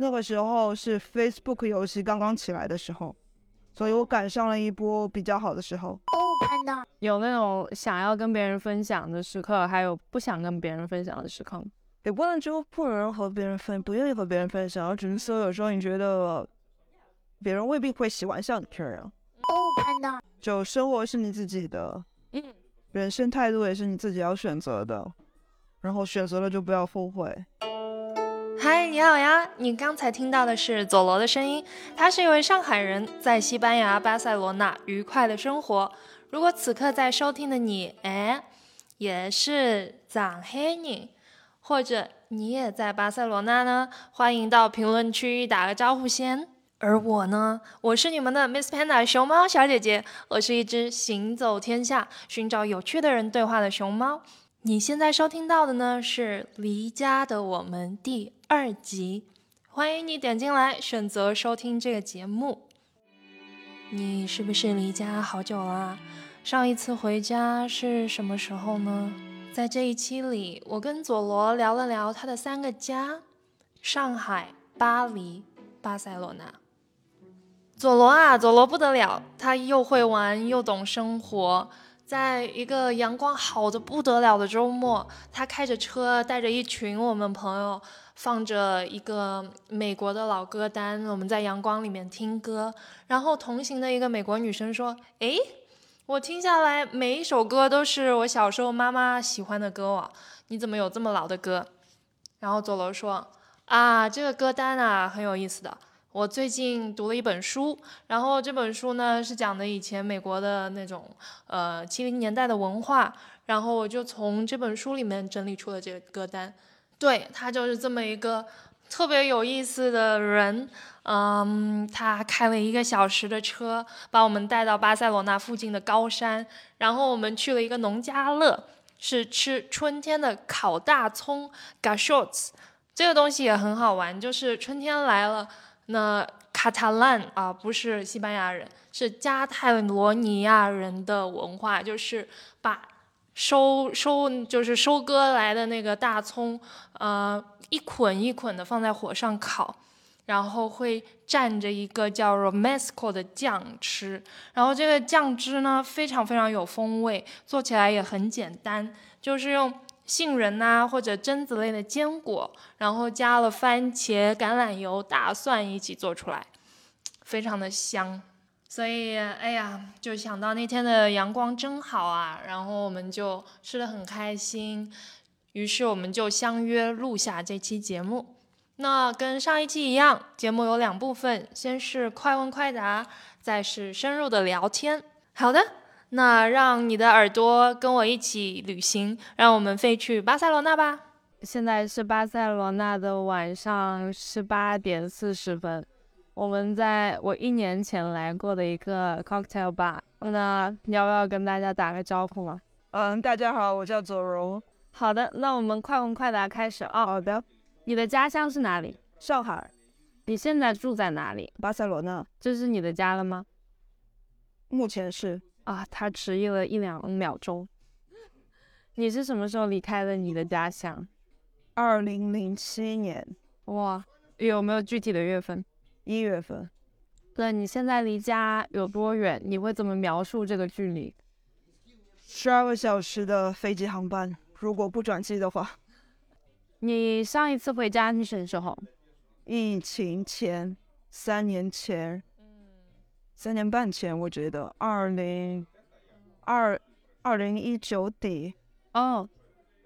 那个时候是 Facebook 游戏刚刚起来的时候，所以我赶上了一波比较好的时候。哦，看到有那种想要跟别人分享的时刻，还有不想跟别人分享的时刻？也不能说不能和别人分，不愿意和别人分享，而只是说有时候你觉得别人未必会喜欢像你这样。哦，看到就生活是你自己的，嗯，人生态度也是你自己要选择的，然后选择了就不要后悔。嗨，你好呀！你刚才听到的是佐罗的声音，他是一位上海人，在西班牙巴塞罗那愉快的生活。如果此刻在收听的你，哎，也是上海人，或者你也在巴塞罗那呢？欢迎到评论区打个招呼先。而我呢，我是你们的 Miss Panda 熊猫小姐姐，我是一只行走天下、寻找有趣的人对话的熊猫。你现在收听到的呢是《离家的我们》第二集，欢迎你点进来选择收听这个节目。你是不是离家好久啦？上一次回家是什么时候呢？在这一期里，我跟佐罗聊了聊他的三个家：上海、巴黎、巴塞罗那。佐罗啊，佐罗不得了，他又会玩又懂生活。在一个阳光好的不得了的周末，他开着车，带着一群我们朋友，放着一个美国的老歌单，我们在阳光里面听歌。然后同行的一个美国女生说：“诶，我听下来每一首歌都是我小时候妈妈喜欢的歌哦，你怎么有这么老的歌？”然后佐罗说：“啊，这个歌单啊很有意思的。”我最近读了一本书，然后这本书呢是讲的以前美国的那种呃七零年代的文化，然后我就从这本书里面整理出了这个歌单。对他就是这么一个特别有意思的人，嗯，他开了一个小时的车，把我们带到巴塞罗那附近的高山，然后我们去了一个农家乐，是吃春天的烤大葱 g a s h o t s 这个东西也很好玩，就是春天来了。那卡塔兰啊，不是西班牙人，是加泰罗尼亚人的文化，就是把收收就是收割来的那个大葱，呃，一捆一捆的放在火上烤，然后会蘸着一个叫 romesco 的酱吃，然后这个酱汁呢非常非常有风味，做起来也很简单，就是用。杏仁呐，或者榛子类的坚果，然后加了番茄、橄榄油、大蒜一起做出来，非常的香。所以，哎呀，就想到那天的阳光真好啊，然后我们就吃的很开心。于是我们就相约录下这期节目。那跟上一期一样，节目有两部分，先是快问快答，再是深入的聊天。好的。那让你的耳朵跟我一起旅行，让我们飞去巴塞罗那吧。现在是巴塞罗那的晚上十八点四十分，我们在我一年前来过的一个 cocktail bar。那你要不要跟大家打个招呼吗？嗯，大家好，我叫左柔。好的，那我们快问快答开始啊。好的。你的家乡是哪里？上海。你现在住在哪里？巴塞罗那。这是你的家了吗？目前是。啊，他迟疑了一两秒钟。你是什么时候离开了你的家乡？二零零七年。哇，有没有具体的月份？一月份。那你现在离家有多远？你会怎么描述这个距离？十二个小时的飞机航班，如果不转机的话。你上一次回家是什么时候？疫情前，三年前。三年半前，我觉得二零二二零一九底，哦，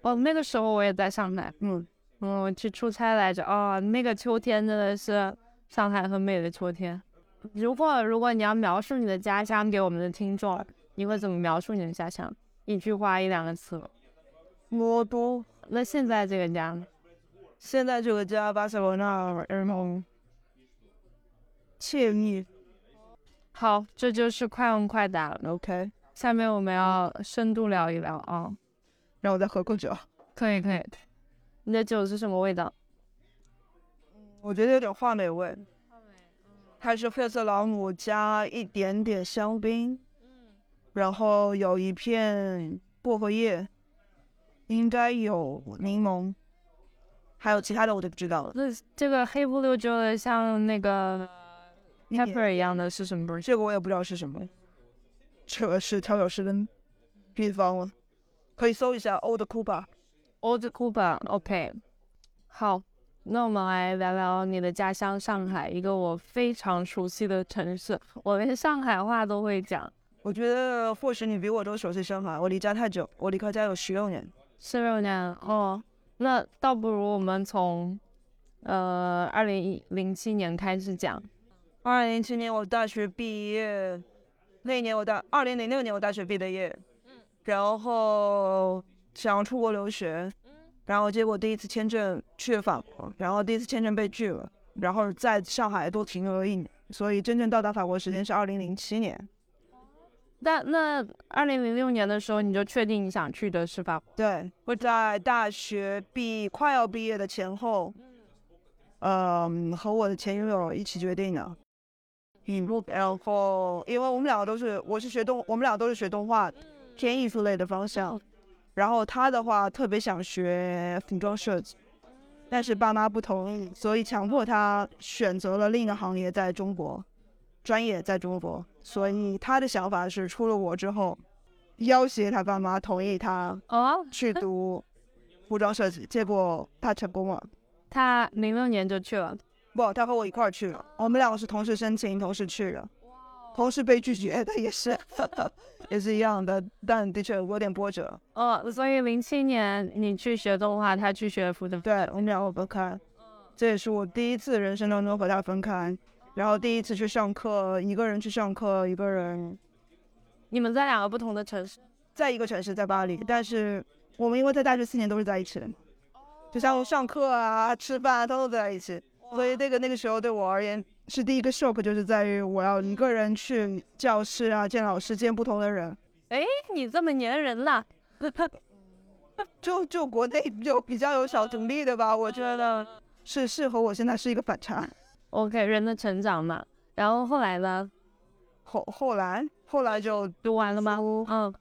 哦，那个时候我也在上海，嗯嗯，我去出差来着，哦，那个秋天真的是上海很美的秋天。如果如果你要描述你的家乡给我们的听众，你会怎么描述你的家乡？一句话，一两个词？魔都。那现在这个家呢？现在这个家，巴塞罗那，然后惬意。好，这就是快问快答了。OK，下面我们要深度聊一聊啊。让我再喝口酒。可以，可以。你的酒是什么味道？我觉得有点话梅味。它是黑色朗姆加一点点香槟。然后有一片薄荷叶，应该有柠檬。还有其他的我就不知道了。那这个黑不溜秋的，像那个 pepper 一样的是什么东西？这个我也不知道是什么，这个是调酒师的秘方了，可以搜一下 Old Cuba。Old Cuba，OK，、好，那我们来聊聊你的家乡上海，一个我非常熟悉的城市，我连上海话都会讲。我觉得或许你比我都熟悉上海，我离家太久，我离开家有十六年。十六年哦，那倒不如我们从呃二零零七年开始讲。二零零七年我大学毕业，那一年我大二零零六年我大学毕的业，然后想要出国留学，然后结果第一次签证去了法国，然后第一次签证被拒了，然后在上海多停留了一年，所以真正到达法国时间是二零零七年。那那二零零六年的时候，你就确定你想去的是法国？对，我在大学毕快要毕业的前后，嗯，和我的前女友一起决定的。嗯，然后因为我们两个都是，我是学动，我们俩都是学动画，偏艺术类的方向。然后他的话特别想学服装设计，但是爸妈不同意，所以强迫他选择了另一个行业，在中国，专业在中国。所以他的想法是，出了国之后，要挟他爸妈同意他哦，去 读服装设计，结果他成功了。他零六年就去了。不，他和我一块儿去了，我们两个是同时申请，同时去的，同时被拒绝的也是，也是一样的，但的确有点波折。哦，所以零七年你去学动画，他去学服装。对，我们两个分开，这也是我第一次人生当中和他分开，然后第一次去上课，一个人去上课，一个人你们在两个不同的城市。在一个城市，在巴黎，但是我们因为在大学四年都是在一起的，就像上课啊、吃饭啊，都都在一起。所以那个那个时候对我而言是第一个 shock，就是在于我要一个人去教室啊，见老师，见不同的人。哎，你这么粘人了。就就国内就比较有小独立的吧，我觉得是是和我现在是一个反差。OK，人的成长嘛。然后后来呢？后后来后来就读完了吗？嗯，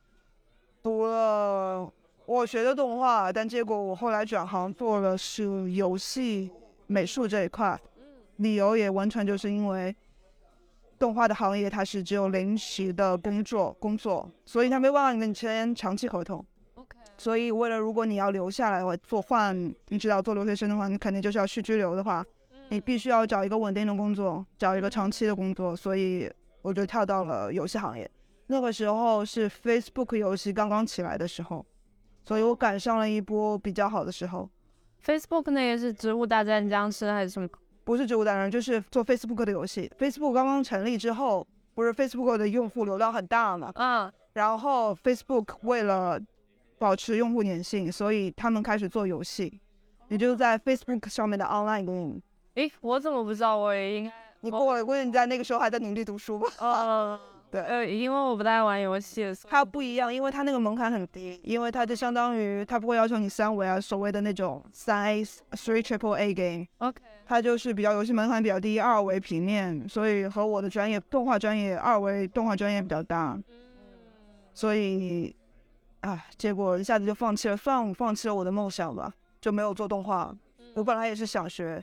读了我学的动画，但结果我后来转行做了是游戏美术这一块，理由也完全就是因为动画的行业它是只有临时的工作工作，所以他没办法跟你签长期合同。OK 所以为了如果你要留下来我，做换你知道做留学生的话，你肯定就是要去居留的话，你必须要找一个稳定的工作，找一个长期的工作，所以我就跳到了游戏行业。那个时候是 Facebook 游戏刚刚起来的时候，所以我赶上了一波比较好的时候。Facebook 那个是《植物大战僵尸》还是什么？不是植物大战，就是做 Facebook 的游戏。Facebook 刚刚成立之后，不是 Facebook 的用户流量很大嘛？嗯，然后 Facebook 为了保持用户粘性，所以他们开始做游戏，也就是在 Facebook 上面的 online game。诶，我怎么不知道？我也应该，你过了，估计你在那个时候还在努力读书吧？呃，对。呃，因为我不太玩游戏，它不一样，因为它那个门槛很低，因为它就相当于它不会要求你三维啊，所谓的那种三 A、three triple A game，OK，它就是比较游戏门槛比较低，二维平面，所以和我的专业动画专业二维动画专业比较大，所以，啊，结果一下子就放弃了，算放弃了我的梦想吧，就没有做动画。我本来也是想学，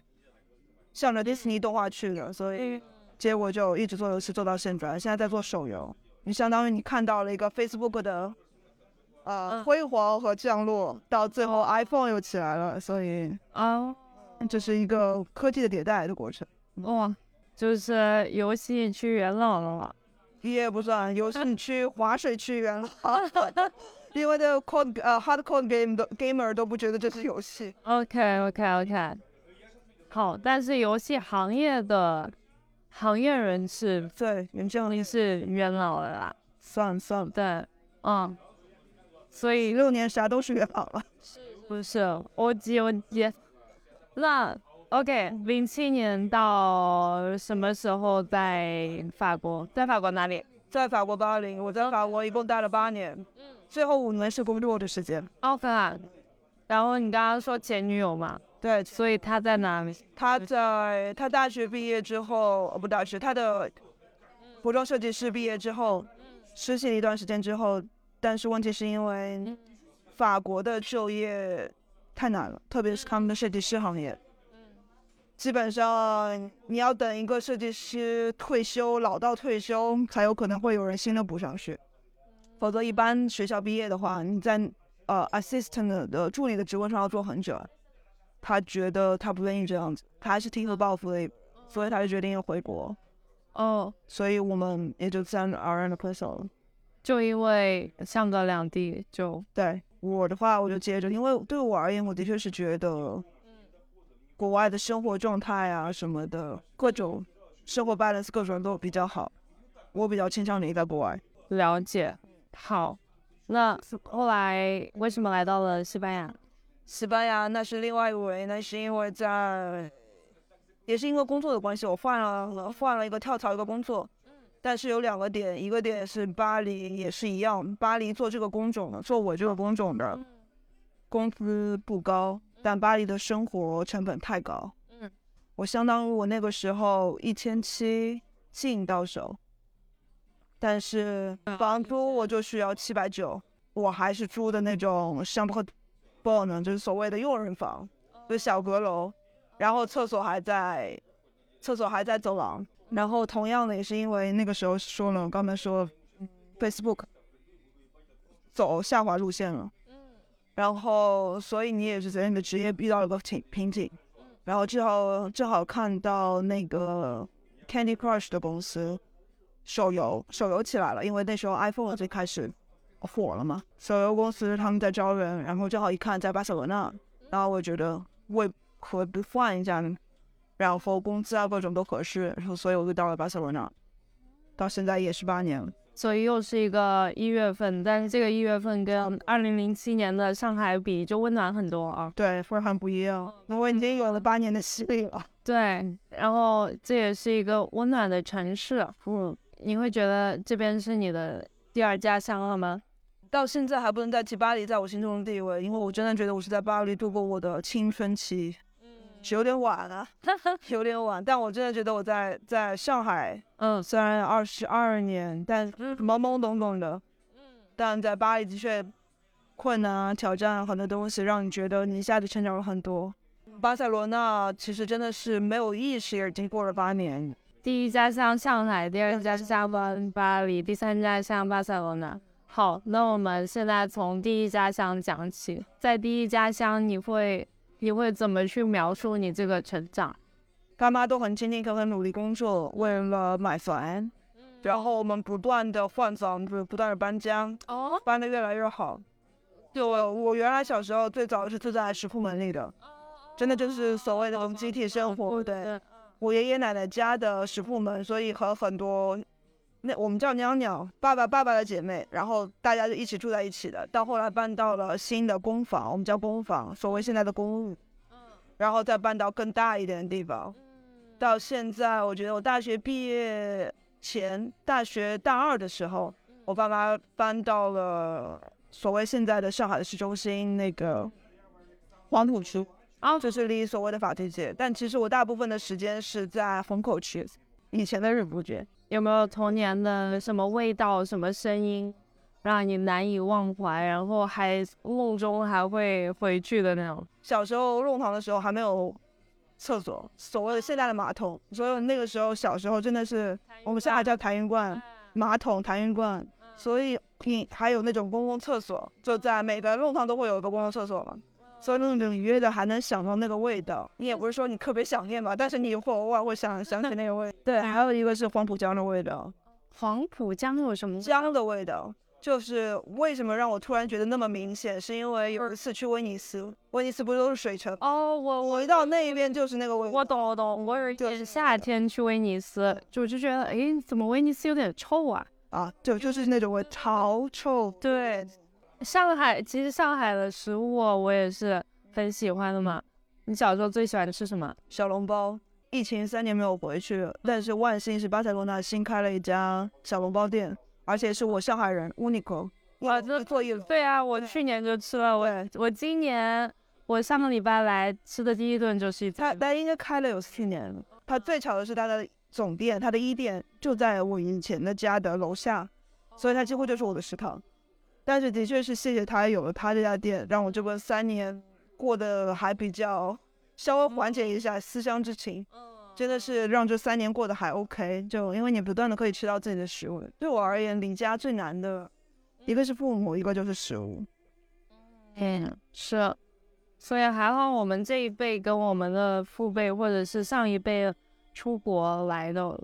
向着迪士尼动画去的，所以嗯结果就一直做游戏做到现在，现在在做手游。你相当于你看到了一个 Facebook 的，呃，嗯辉煌和降落，到最后 iPhone 又起来了，所以啊，这是一个科技的迭代的过程。哇，就是游戏去元老了嘛。也不算游戏区划水区元老，因为的 code 呃 hardcore game 的 gamer 都不觉得这是游戏。OK OK OK，好，但是游戏行业的行业人士对，原这样你是元老了啦，算了算了，对，嗯，所以六年啥都是元老了。不是我记我记，那 OK，零七年到什么时候在法国？在法国哪里？在法国巴黎，我在法国一共待了八年，最后五年是工作的时间。奥克兰。然后你刚刚说前女友嘛，对，所以他在哪里？他在他大学毕业之后，呃，不大学，他的服装设计师毕业之后，实习了一段时间之后，但是问题是因为法国的就业太难了，特别是他们的设计师行业。基本上你要等一个设计师退休，老到退休才有可能会有人新的补上去，否则一般学校毕业的话，你在呃 assistant 的助理的职位上要做很久。他觉得他不愿意这样子，他还是挺有抱负的，所以他就决定要回国。哦，所以我们也就自然而然的分手了。就因为相隔两地，就对我的话，我就接着，因为对我而言，我的确是觉得，国外的生活状态啊什么的，各种生活 balance 各种都比较好，我比较倾向于在国外。了解。好，那后来为什么来到了西班牙？西班牙那是另外一回，那是因为在，也是因为工作的关系，我换了换了一个跳槽一个工作，但是有两个点，一个点是巴黎也是一样，巴黎做这个工种的，做我这个工种的，工资不高，但巴黎的生活成本太高，嗯，我相当于我那个时候一千七进到手，但是房租我就需要七百九，我还是租的那种。不呢，就是所谓的佣人房，就是小阁楼，然后厕所还在，厕所还在走廊。然后同样的也是因为那个时候说了，刚才说，Facebook 走下滑路线了，然后所以你也是在你的职业遇到了个瓶瓶颈，然后正好正好看到那个 Candy Crush 的公司手游手游起来了，因为那时候 iPhone 最开始。火了嘛？手游公司他们在招人，然后正好一看在巴塞罗那，然后我觉得我可不换一下呢，然后工资啊各种都合适，然后所以我就到了巴塞罗那，到现在也是八年了。所以又是一个一月份，但是这个一月份跟二零零七年的上海比就温暖很多啊。对，非常不一样。我已经有了八年的洗礼了。对，然后这也是一个温暖的城市。嗯，你会觉得这边是你的第二家乡了吗？到现在还不能代替巴黎在我心中的地位，因为我真的觉得我是在巴黎度过我的青春期，嗯，是有点晚了，有点晚。但我真的觉得我在在上海，嗯，虽然二十二年，但懵懵懂懂的，嗯，但在巴黎的确困难啊、挑战很多东西，让你觉得你一下子成长了很多。巴塞罗那其实真的是没有意识，已经过了八年。第一家乡上海，第二家乡巴巴黎，第三家乡巴塞罗那。好，那我们现在从第一家乡讲起。在第一家乡，你会你会怎么去描述你这个成长？爸妈都很勤勤恳恳努力工作，为了买房，然后我们不断的换房子，不断的搬家，哦，搬的越来越好。就我我原来小时候最早是住在石库门里的，真的就是所谓的集体生活。对，我爷爷奶奶家的石库门，所以和很多。那我们叫娘娘，爸爸爸爸的姐妹，然后大家就一起住在一起的。到后来搬到了新的公房，我们叫公房，所谓现在的公寓。嗯。然后再搬到更大一点的地方。到现在，我觉得我大学毕业前，大学大二的时候，我爸妈搬到了所谓现在的上海的市中心那个黄浦区，啊，就是离所谓的法租界。但其实我大部分的时间是在虹口区，以前的日不觉。有没有童年的什么味道、什么声音，让你难以忘怀，然后还梦中还会回去的那种？小时候弄堂的时候还没有厕所，所谓的现在的马桶，所以那个时候小时候真的是我们现在叫痰盂罐、马桶、痰盂罐，所以你还有那种公共厕所，就在每个弄堂都会有一个公共厕所嘛。所以那种隐约的还能想到那个味道，你也不是说你特别想念吧，但是你会偶尔会想想起那个味。对，还有一个是黄浦江的味道。黄浦江有什么江的味道？就是为什么让我突然觉得那么明显，是因为有一次去威尼斯，威尼斯不是都是水城？哦，我我一到那一边就是那个味道。我懂我懂，我有一年夏天去威尼斯，就就觉得，哎，怎么威尼斯有点臭啊？啊，就就是那种味，超臭。对。上海其实上海的食物我也是很喜欢的嘛。你小时候最喜欢的是什么？小笼包。疫情三年没有回去，但是万幸是巴塞罗那新开了一家小笼包店，而且是我上海人 Uniqlo。哇，这做一对啊，我去年就吃了。我我今年我上个礼拜来吃的第一顿就是一他他应该开了有四年了。他最巧的是他的总店，他的一店就在我以前的家的楼下，所以他几乎就是我的食堂。但是的确是谢谢他有了他这家店，让我这个三年过得还比较稍微缓解一下思乡之情，真的是让这三年过得还 OK。就因为你不断的可以吃到自己的食物。对我而言，离家最难的一个是父母，一个就是食物。嗯，是，所以还好我们这一辈跟我们的父辈或者是上一辈出国来的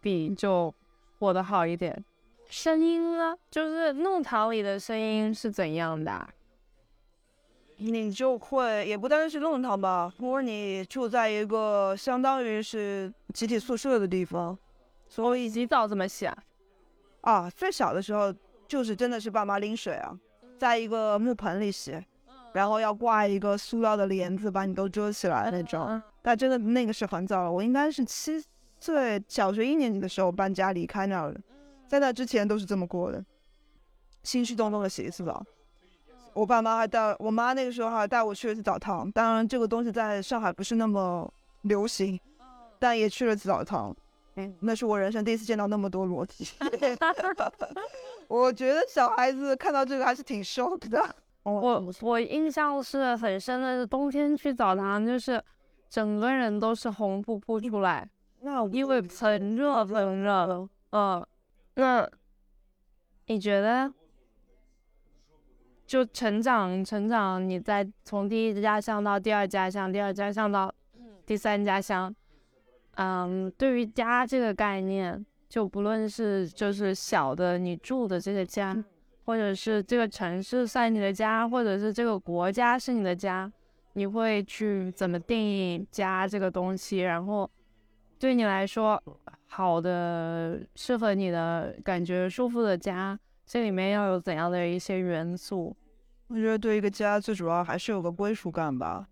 比，就活得好一点。声音呢，就是弄堂里的声音是怎样的？你就会也不单是弄堂吧，如果你住在一个相当于是集体宿舍的地方，所以洗澡怎么洗啊？啊，最小的时候就是真的是爸妈拎水啊，在一个木盆里洗，然后要挂一个塑料的帘子把你都遮起来那种。但真的那个是很早了，我应该是七岁小学一年级的时候搬家离开那儿的，在那之前都是这么过的，兴师动众的洗一次澡。我爸妈还带我妈那个时候还带我去了次澡堂，当然这个东西在上海不是那么流行，但也去了次澡堂。嗯，那是我人生第一次见到那么多裸体。我觉得小孩子看到这个还是挺 shock 的。我我印象是很深的，是冬天去澡堂，就是整个人都是红扑扑出来，那因为很热很热。嗯，那你觉得？就成长，成长，你在从第一家乡到第二家乡，第二家乡到第三家乡，嗯，对于家这个概念，就不论是就是小的你住的这个家，或者是这个城市算你的家，或者是这个国家是你的家，你会去怎么定义家这个东西？然后对你来说，好的、适合你的感觉、舒服的家，这里面要有怎样的一些元素？我觉得对一个家最主要还是有个归属感吧。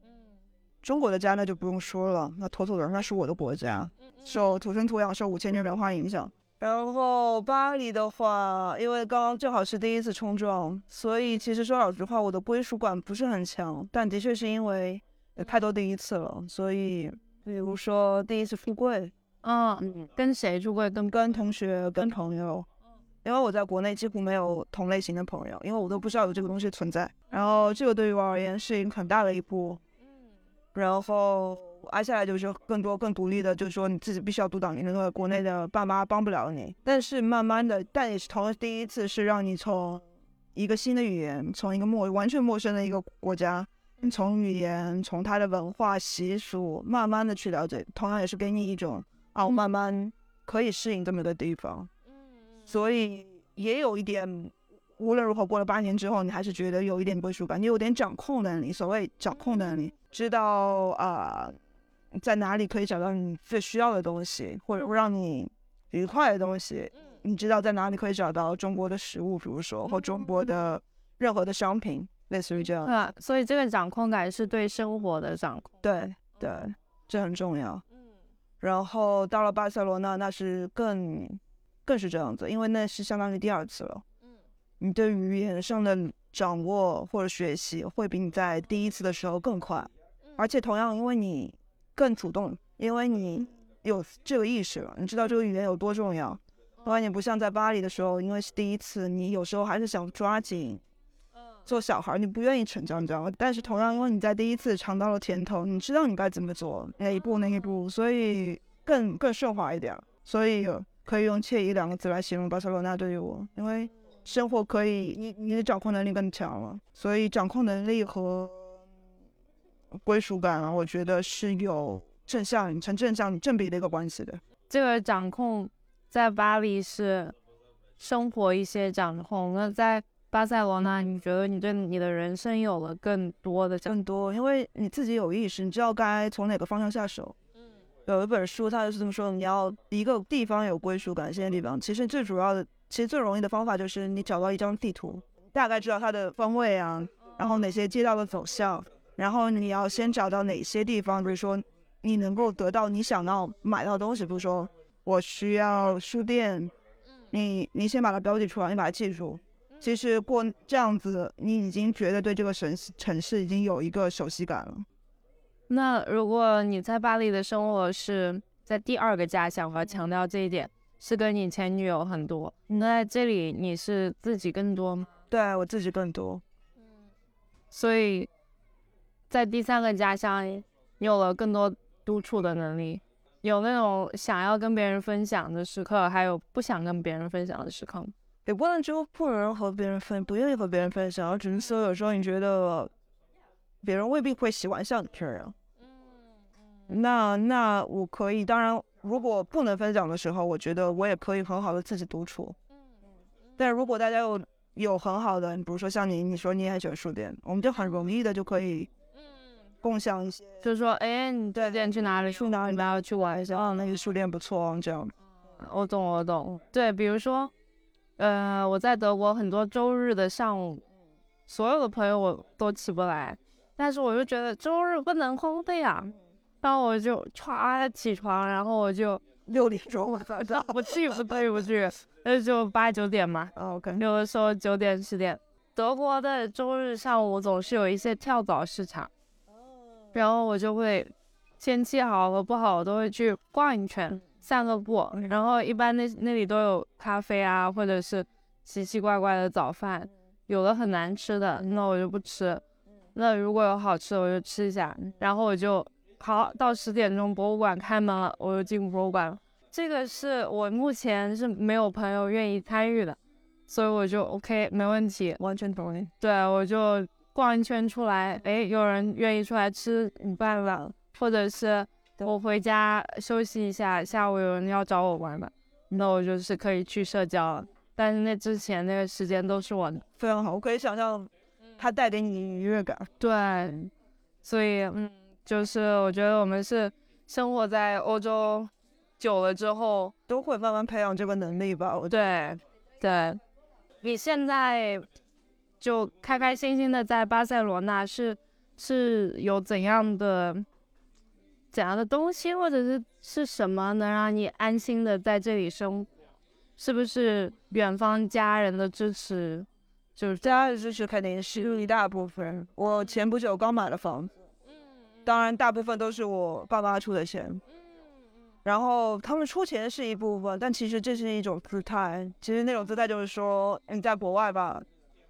中国的家那就不用说了，那妥妥的那是我的国家，受土生土养、受五千年文化影响。然后巴黎的话，因为刚刚正好是第一次冲撞，所以其实说老实话，我的归属感不是很强。但的确是因为太多第一次了，所以比如说第一次出柜，嗯，跟谁出柜？跟跟同学、跟朋友。因为我在国内几乎没有同类型的朋友，因为我都不知道有这个东西存在。然后这个对于我而言是一个很大的一步。然后挨下来就是更多更独立的，就是说你自己必须要独当一面，因为国内的爸妈帮不了你。但是慢慢的，但也是同第一次是让你从一个新的语言，从一个陌完全陌生的一个国家，从语言，从他的文化习俗，慢慢的去了解，同样也是给你一种啊，我慢慢可以适应这么个地方。所以也有一点，无论如何过了八年之后，你还是觉得有一点归属感，你有点掌控能力。所谓掌控能力，知道啊，在哪里可以找到你最需要的东西，或者会让你愉快的东西。你知道在哪里可以找到中国的食物，比如说或中国的任何的商品，类似于这样。啊，所以这个掌控感是对生活的掌控。对对，这很重要。然后到了巴塞罗那，那是更。更是这样子，因为那是相当于第二次了。嗯，你对语言上的掌握或者学习会比你在第一次的时候更快，而且同样，因为你更主动，因为你有这个意识了，你知道这个语言有多重要。另外，你不像在巴黎的时候，因为是第一次，你有时候还是想抓紧做小孩，你不愿意成长，你知道吗？但是同样，因为你在第一次尝到了甜头，你知道你该怎么做，哪一步哪一步，所以更更顺滑一点，所以。可以用惬意两个字来形容巴塞罗那对于我，因为生活可以，你你的掌控能力更强了，所以掌控能力和归属感啊，我觉得是有正向成正向正比的一个关系的。这个掌控在巴黎是生活一些掌控，那在巴塞罗那，你觉得你对你的人生有了更多的更多，因为你自己有意识，你知道该从哪个方向下手。有一本书，它就是这么说：你要一个地方有归属感，现在地方其实最主要的，其实最容易的方法就是你找到一张地图，大概知道它的方位啊，然后哪些街道的走向，然后你要先找到哪些地方，比如说你能够得到你想要买到的东西，比如说我需要书店，你你先把它标记出来，你把它记住。其实过这样子，你已经觉得对这个城市城市已经有一个熟悉感了。那如果你在巴黎的生活是在第二个家乡，我要强调这一点，是跟你前女友很多。那在这里你是自己更多吗？对我自己更多。所以在第三个家乡，你有了更多独处的能力，有那种想要跟别人分享的时刻，还有不想跟别人分享的时刻。也不能就不能和别人分，不愿意和别人分享，只是说有时候你觉得别人未必会喜欢像你这样。那那我可以，当然，如果不能分享的时候，我觉得我也可以很好的自己独处。但如果大家有有很好的，比如说像你，你说你也很喜欢书店，我们就很容易的就可以共享一些，就是说，哎，你最近去哪里？去哪里？要去玩一下？哦，那个书店不错，这样。我懂，我懂。对，比如说，呃，我在德国很多周日的上午，所有的朋友我都起不来，但是我就觉得周日不能荒废啊。然后我就歘起床，然后我就 六点钟我早上，不去不对不去，那就八九点嘛。OK，有的时候九点十点。德国的周日上午总是有一些跳蚤市场，然后我就会天气好和不好，我都会去逛一圈，散个步。然后一般那那里都有咖啡啊，或者是奇奇怪怪的早饭，有的很难吃的，那我就不吃。那如果有好吃的，我就吃一下。然后我就。好，到十点钟博物馆开门了，我就进博物馆了。这个是我目前是没有朋友愿意参与的，所以我就 OK，没问题，完全同意。对，我就逛一圈出来，哎，有人愿意出来吃午饭了，或者是我回家休息一下，下午有人要找我玩嘛，那我就是可以去社交了。但是那之前那个时间都是我的，非常好，我可以想象它带给你愉悦感。对，所以嗯。就是我觉得我们是生活在欧洲久了之后，都会慢慢培养这个能力吧。我对，对。你现在就开开心心的在巴塞罗那，是是有怎样的怎样的东西，或者是是什么能让你安心的在这里生？是不是远方家人的支持？就是家人支持肯定是一大部分。我前不久刚买了房子。当然，大部分都是我爸妈出的钱，然后他们出钱是一部分，但其实这是一种姿态。其实那种姿态就是说，你在国外吧，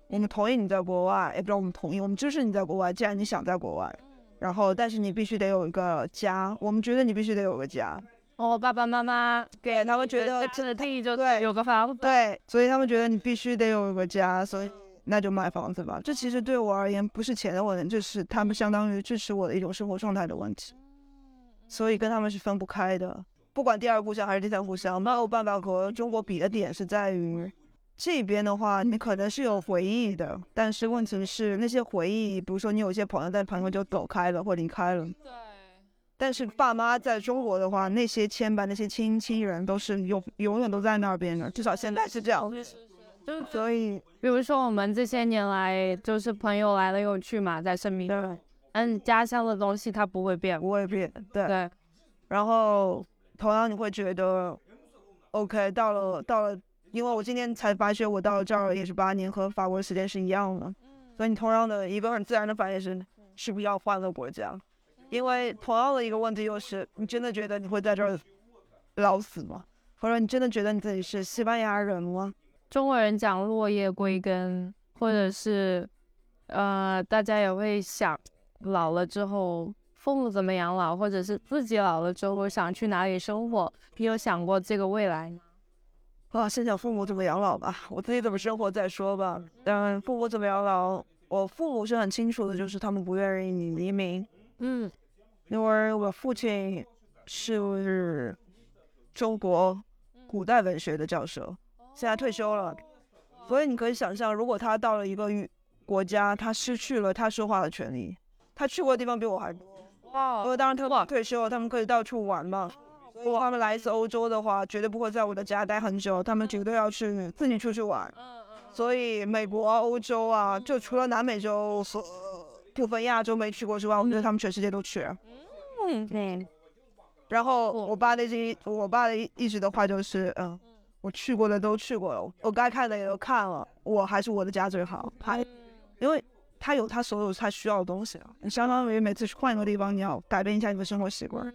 我们同意你在国外，也不知道我们同意，我们支持你在国外。既然你想在国外，然后但是你必须得有一个家，我们觉得你必须得有个家。哦，爸爸妈妈给他们觉得真的定义就对，有个房子，对，所以他们觉得你必须得有一个家，所以。那就买房子吧，这其实对我而言不是钱的问题，这是他们相当于支持我的一种生活状态的问题，所以跟他们是分不开的。不管第二故乡还是第三故乡，没有办法和中国比的点是在于，这边的话你可能是有回忆的，但是问题是那些回忆，比如说你有些朋友，但朋友就走开了或离开了。对。但是爸妈在中国的话，那些牵绊、那些亲亲人都是永永远都在那边的，至少现在是这样。就所以，比如说我们这些年来，就是朋友来了又去嘛，在身边。对。嗯，家乡的东西它不会变，不会变。对。对。然后，同样你会觉得，OK，到了到了，因为我今天才发现，我到了这儿也是八年，和法国的时间是一样的。所以你同样的一个很自然的反应是，是不是要换个国家？因为同样的一个问题又是，你真的觉得你会在这儿老死吗？或者你真的觉得你自己是西班牙人吗？中国人讲落叶归根，或者是，呃，大家也会想老了之后父母怎么养老，或者是自己老了之后想去哪里生活。你有想过这个未来吗？啊，先讲父母怎么养老吧，我自己怎么生活再说吧。嗯，父母怎么养老，我父母是很清楚的，就是他们不愿意你移民。嗯，因为我父亲是中国古代文学的教授。现在退休了，所以你可以想象，如果他到了一个国家，他失去了他说话的权利。他去过的地方比我还多。哇！因为当然他退休了，他们可以到处玩嘛。如果他们来一次欧洲的话，绝对不会在我的家待很久，他们绝对要去自己出去玩。所以美国、欧洲啊，就除了南美洲所部分亚洲没去过之外，我觉得他们全世界都去。嗯对。然后我爸那些，我爸的一直的话就是，嗯。我去过的都去过了，我该看的也都看了，我还是我的家最好。他，因为他有他所有他需要的东西啊。你相当于每次去换一个地方，你要改变一下你的生活习惯，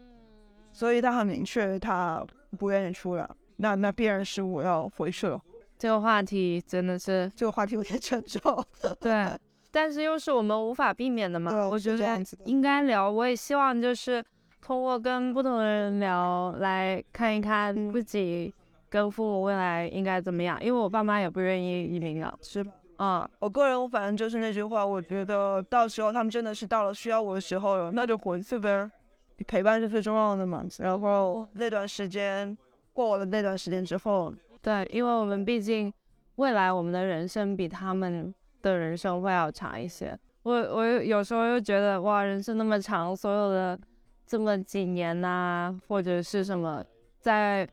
所以他很明确，他不愿意出来。那那必然是我要回去了。这个话题真的是，这个话题有点沉重。对，但是又是我们无法避免的嘛。对我觉得应该聊，我也希望就是通过跟不同的人聊，来看一看嗯自己跟父母未来应该怎么样。因为我爸妈也不愿意移民了。是吧？嗯，我个人，我反正就是那句话，我觉得到时候他们真的是到了需要我的时候了，那就回去呗。陪伴是最重要的嘛。然后那段时间过了那段时间之后，对，因为我们毕竟未来我们的人生比他们的人生会要长一些。我我有时候又觉得哇，人生那么长，所有的这么几年呐、或者是什么，在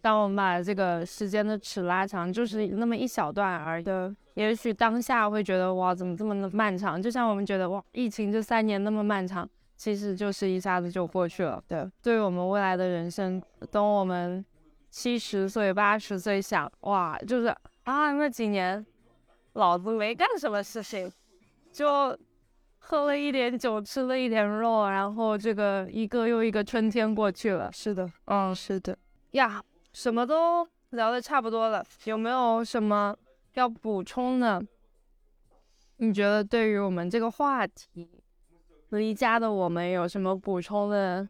当我们把这个时间的尺拉长，就是那么一小段而已。也许当下会觉得哇，怎么这么的漫长？就像我们觉得哇，疫情这三年那么漫长，其实就是一下子就过去了。对，对于我们未来的人生，等我们七十岁、八十岁想哇，就是啊，那几年老子没干什么事情，就喝了一点酒，吃了一点肉，然后这个一个又一个春天过去了。是的，嗯，是的。呀，什么都聊得差不多了，有没有什么要补充的？你觉得对于我们这个话题，离家的我们有什么补充的？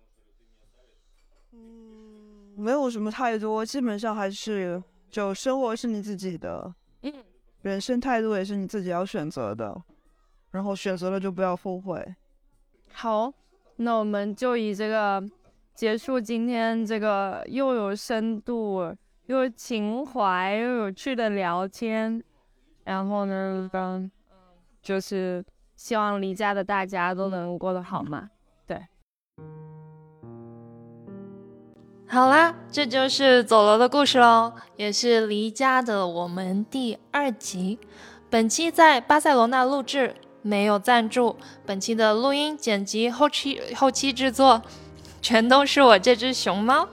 嗯没有什么太多，基本上还是就生活是你自己的，嗯，人生态度也是你自己要选择的，然后选择了就不要后悔。好，那我们就以这个结束今天这个又有深度、又有情怀、又有趣的聊天。然后呢，嗯，就是希望离家的大家都能过得好嘛。好啦，这就是走楼的故事喽，也是离家的我们第二集。本期在巴塞罗那录制，没有赞助。本期的录音、剪辑、后期后期制作，全都是我这只熊猫。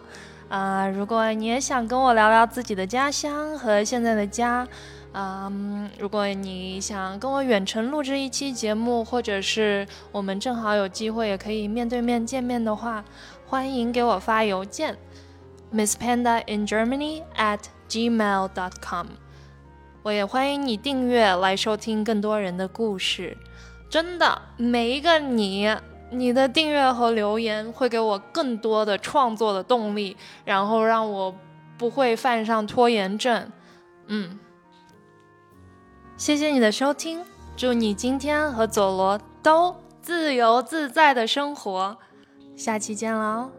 啊、如果你也想跟我聊聊自己的家乡和现在的家，嗯，如果你想跟我远程录制一期节目，或者是我们正好有机会也可以面对面见面的话，欢迎给我发邮件，misspanda_in_germany at gmail dot com。我也欢迎你订阅来收听更多人的故事。真的，每一个你，你的订阅和留言会给我更多的创作的动力，然后让我不会犯上拖延症。嗯，谢谢你的收听，祝你今天和佐罗都自由自在的生活。下期见了哦。